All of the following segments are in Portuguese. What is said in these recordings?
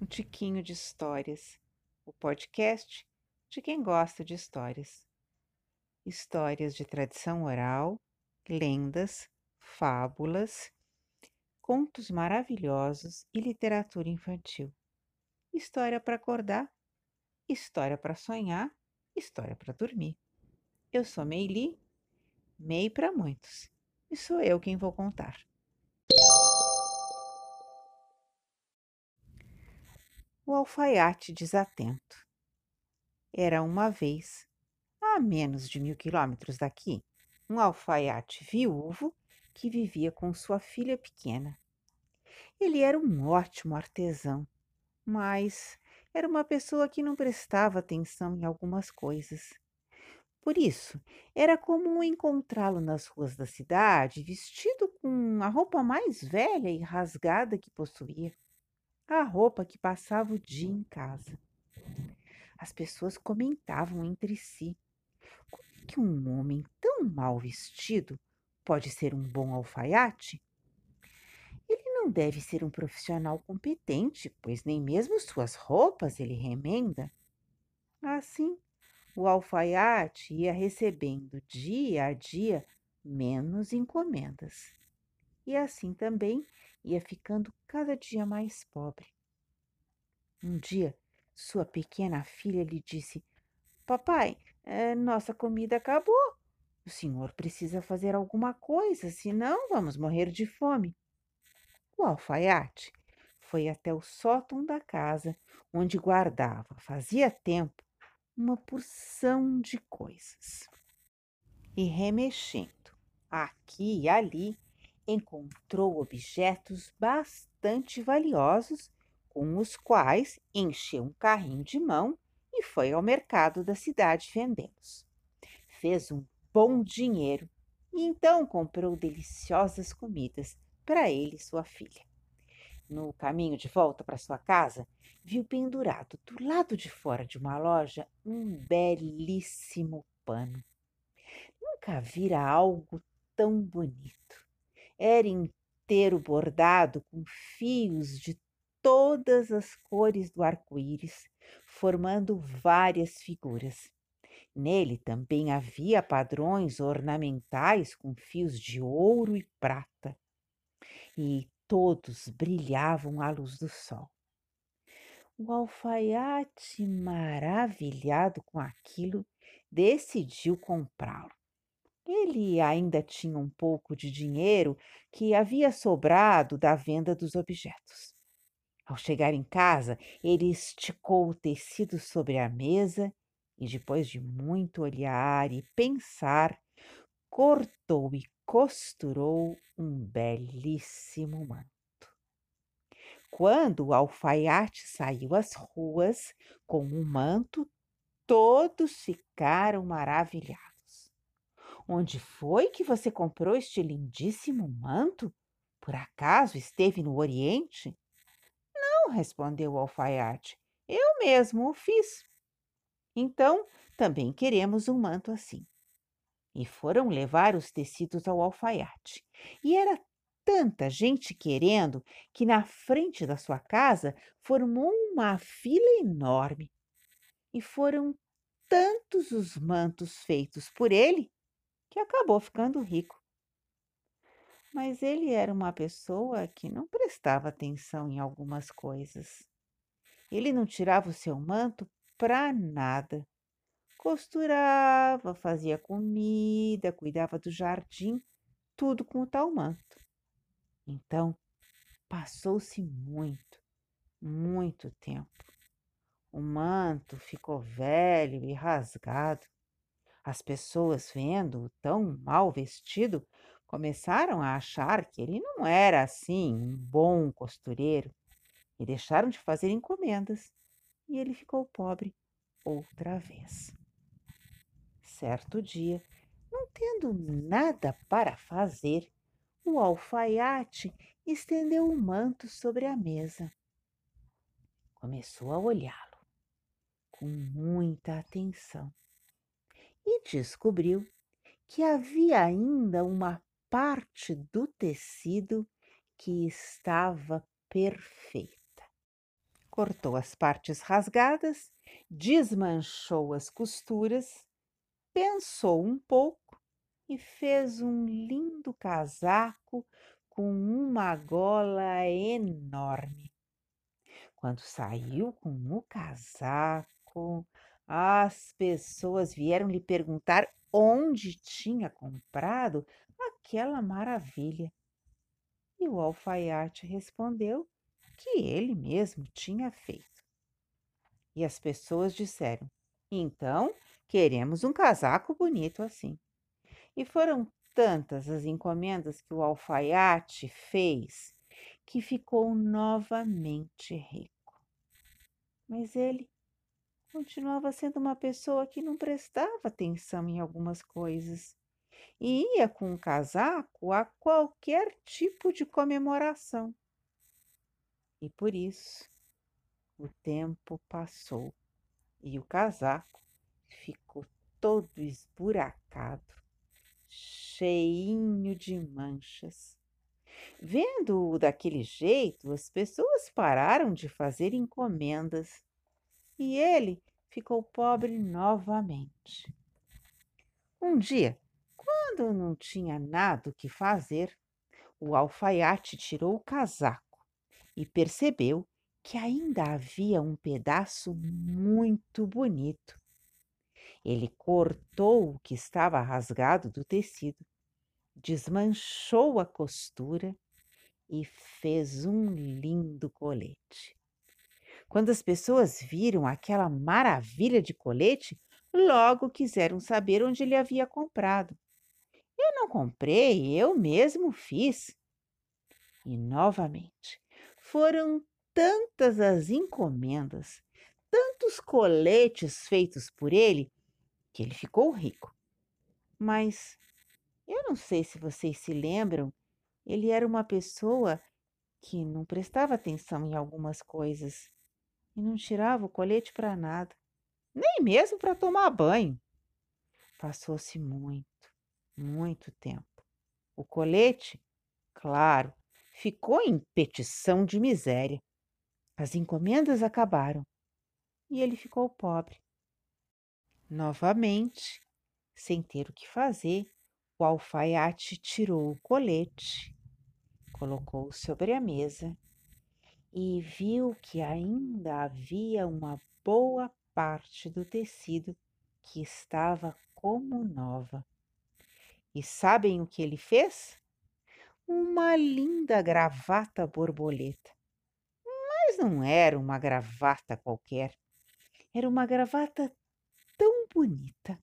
um tiquinho de histórias, o podcast de quem gosta de histórias. Histórias de tradição oral, lendas, fábulas, contos maravilhosos e literatura infantil. História para acordar, história para sonhar, história para dormir. Eu sou Meili, Mei para muitos, e sou eu quem vou contar. O alfaiate desatento. Era uma vez, a menos de mil quilômetros daqui, um alfaiate viúvo que vivia com sua filha pequena. Ele era um ótimo artesão, mas era uma pessoa que não prestava atenção em algumas coisas. Por isso, era comum encontrá-lo nas ruas da cidade vestido com a roupa mais velha e rasgada que possuía a roupa que passava o dia em casa. As pessoas comentavam entre si como que um homem tão mal vestido pode ser um bom alfaiate? Ele não deve ser um profissional competente, pois nem mesmo suas roupas ele remenda. Assim, o alfaiate ia recebendo dia a dia menos encomendas. E assim também ia ficando cada dia mais pobre. Um dia, sua pequena filha lhe disse: Papai, é, nossa comida acabou. O senhor precisa fazer alguma coisa, senão vamos morrer de fome. O alfaiate foi até o sótão da casa, onde guardava, fazia tempo, uma porção de coisas. E remexendo aqui e ali, encontrou objetos bastante valiosos, com os quais encheu um carrinho de mão e foi ao mercado da cidade vendê-los. Fez um bom dinheiro e então comprou deliciosas comidas para ele e sua filha. No caminho de volta para sua casa, viu pendurado do lado de fora de uma loja um belíssimo pano. Nunca vira algo tão bonito era inteiro bordado com fios de todas as cores do arco-íris, formando várias figuras. Nele também havia padrões ornamentais com fios de ouro e prata, e todos brilhavam à luz do sol. O alfaiate, maravilhado com aquilo, decidiu comprá-lo. Ele ainda tinha um pouco de dinheiro que havia sobrado da venda dos objetos. Ao chegar em casa, ele esticou o tecido sobre a mesa e, depois de muito olhar e pensar, cortou e costurou um belíssimo manto. Quando o alfaiate saiu às ruas com o manto, todos ficaram maravilhados. Onde foi que você comprou este lindíssimo manto? Por acaso esteve no Oriente? Não, respondeu o alfaiate. Eu mesmo o fiz. Então, também queremos um manto assim. E foram levar os tecidos ao alfaiate. E era tanta gente querendo que na frente da sua casa formou uma fila enorme. E foram tantos os mantos feitos por ele que acabou ficando rico. Mas ele era uma pessoa que não prestava atenção em algumas coisas. Ele não tirava o seu manto para nada. Costurava, fazia comida, cuidava do jardim, tudo com o tal manto. Então, passou-se muito, muito tempo. O manto ficou velho e rasgado. As pessoas, vendo-o tão mal vestido, começaram a achar que ele não era assim um bom costureiro e deixaram de fazer encomendas, e ele ficou pobre outra vez. Certo dia, não tendo nada para fazer, o alfaiate estendeu o manto sobre a mesa. Começou a olhá-lo com muita atenção e descobriu que havia ainda uma parte do tecido que estava perfeita. cortou as partes rasgadas, desmanchou as costuras, pensou um pouco e fez um lindo casaco com uma gola enorme. Quando saiu com o casaco, as pessoas vieram lhe perguntar onde tinha comprado aquela maravilha. E o alfaiate respondeu que ele mesmo tinha feito. E as pessoas disseram: Então, queremos um casaco bonito assim. E foram tantas as encomendas que o alfaiate fez que ficou novamente rico. Mas ele continuava sendo uma pessoa que não prestava atenção em algumas coisas e ia com o casaco a qualquer tipo de comemoração. E por isso o tempo passou e o casaco ficou todo esburacado, cheinho de manchas. Vendo-o daquele jeito, as pessoas pararam de fazer encomendas e ele ficou pobre novamente. Um dia, quando não tinha nada o que fazer, o alfaiate tirou o casaco e percebeu que ainda havia um pedaço muito bonito. Ele cortou o que estava rasgado do tecido, desmanchou a costura e fez um lindo colete. Quando as pessoas viram aquela maravilha de colete, logo quiseram saber onde ele havia comprado. Eu não comprei, eu mesmo fiz. E novamente foram tantas as encomendas, tantos coletes feitos por ele, que ele ficou rico. Mas eu não sei se vocês se lembram, ele era uma pessoa que não prestava atenção em algumas coisas e não tirava o colete para nada, nem mesmo para tomar banho. Passou-se muito, muito tempo. O colete, claro, ficou em petição de miséria. As encomendas acabaram e ele ficou pobre. Novamente, sem ter o que fazer, o alfaiate tirou o colete, colocou sobre a mesa e viu que ainda havia uma boa parte do tecido que estava como nova. E sabem o que ele fez? uma linda gravata borboleta. Mas não era uma gravata qualquer. Era uma gravata tão bonita,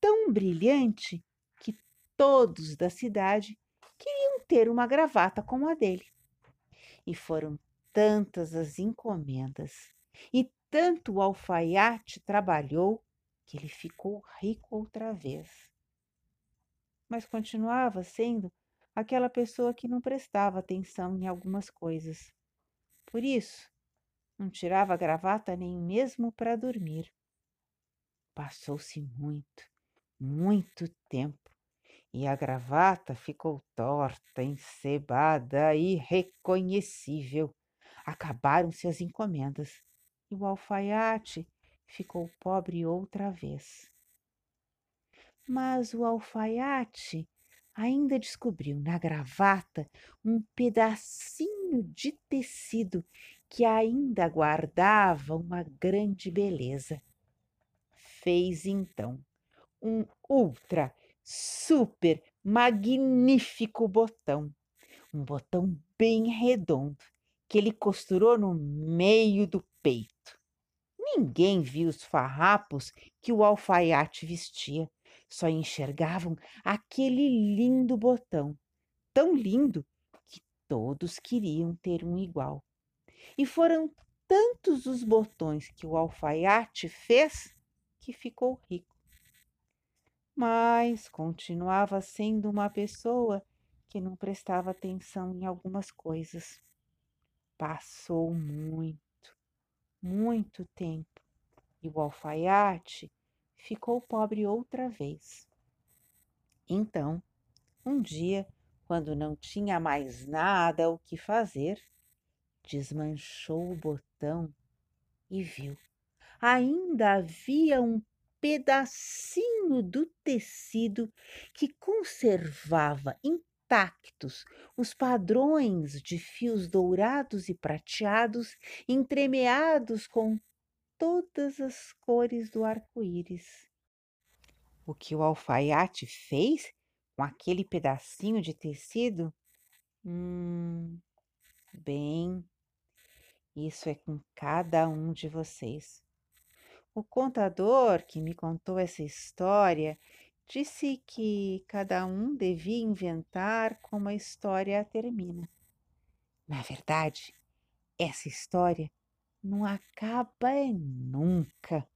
tão brilhante, que todos da cidade queriam ter uma gravata como a dele. E foram tantas as encomendas e tanto o alfaiate trabalhou que ele ficou rico outra vez. Mas continuava sendo aquela pessoa que não prestava atenção em algumas coisas. Por isso, não tirava a gravata nem mesmo para dormir. Passou-se muito, muito tempo, e a gravata ficou torta, encebada, irreconhecível. Acabaram-se as encomendas, e o alfaiate ficou pobre outra vez. Mas o alfaiate ainda descobriu na gravata um pedacinho de tecido que ainda guardava uma grande beleza. Fez então um ultra, super, magnífico botão, um botão bem redondo que ele costurou no meio do peito. Ninguém viu os farrapos que o alfaiate vestia só enxergavam aquele lindo botão, tão lindo que todos queriam ter um igual. E foram tantos os botões que o alfaiate fez que ficou rico. Mas continuava sendo uma pessoa que não prestava atenção em algumas coisas. Passou muito, muito tempo e o alfaiate ficou pobre outra vez. Então, um dia, quando não tinha mais nada o que fazer, desmanchou o botão e viu. Ainda havia um pedacinho do tecido que conservava intactos os padrões de fios dourados e prateados entremeados com todas as cores do arco-íris. O que o alfaiate fez com aquele pedacinho de tecido? Hum, bem, isso é com cada um de vocês. O contador que me contou essa história disse que cada um devia inventar como a história termina. Na verdade, essa história não acaba nunca.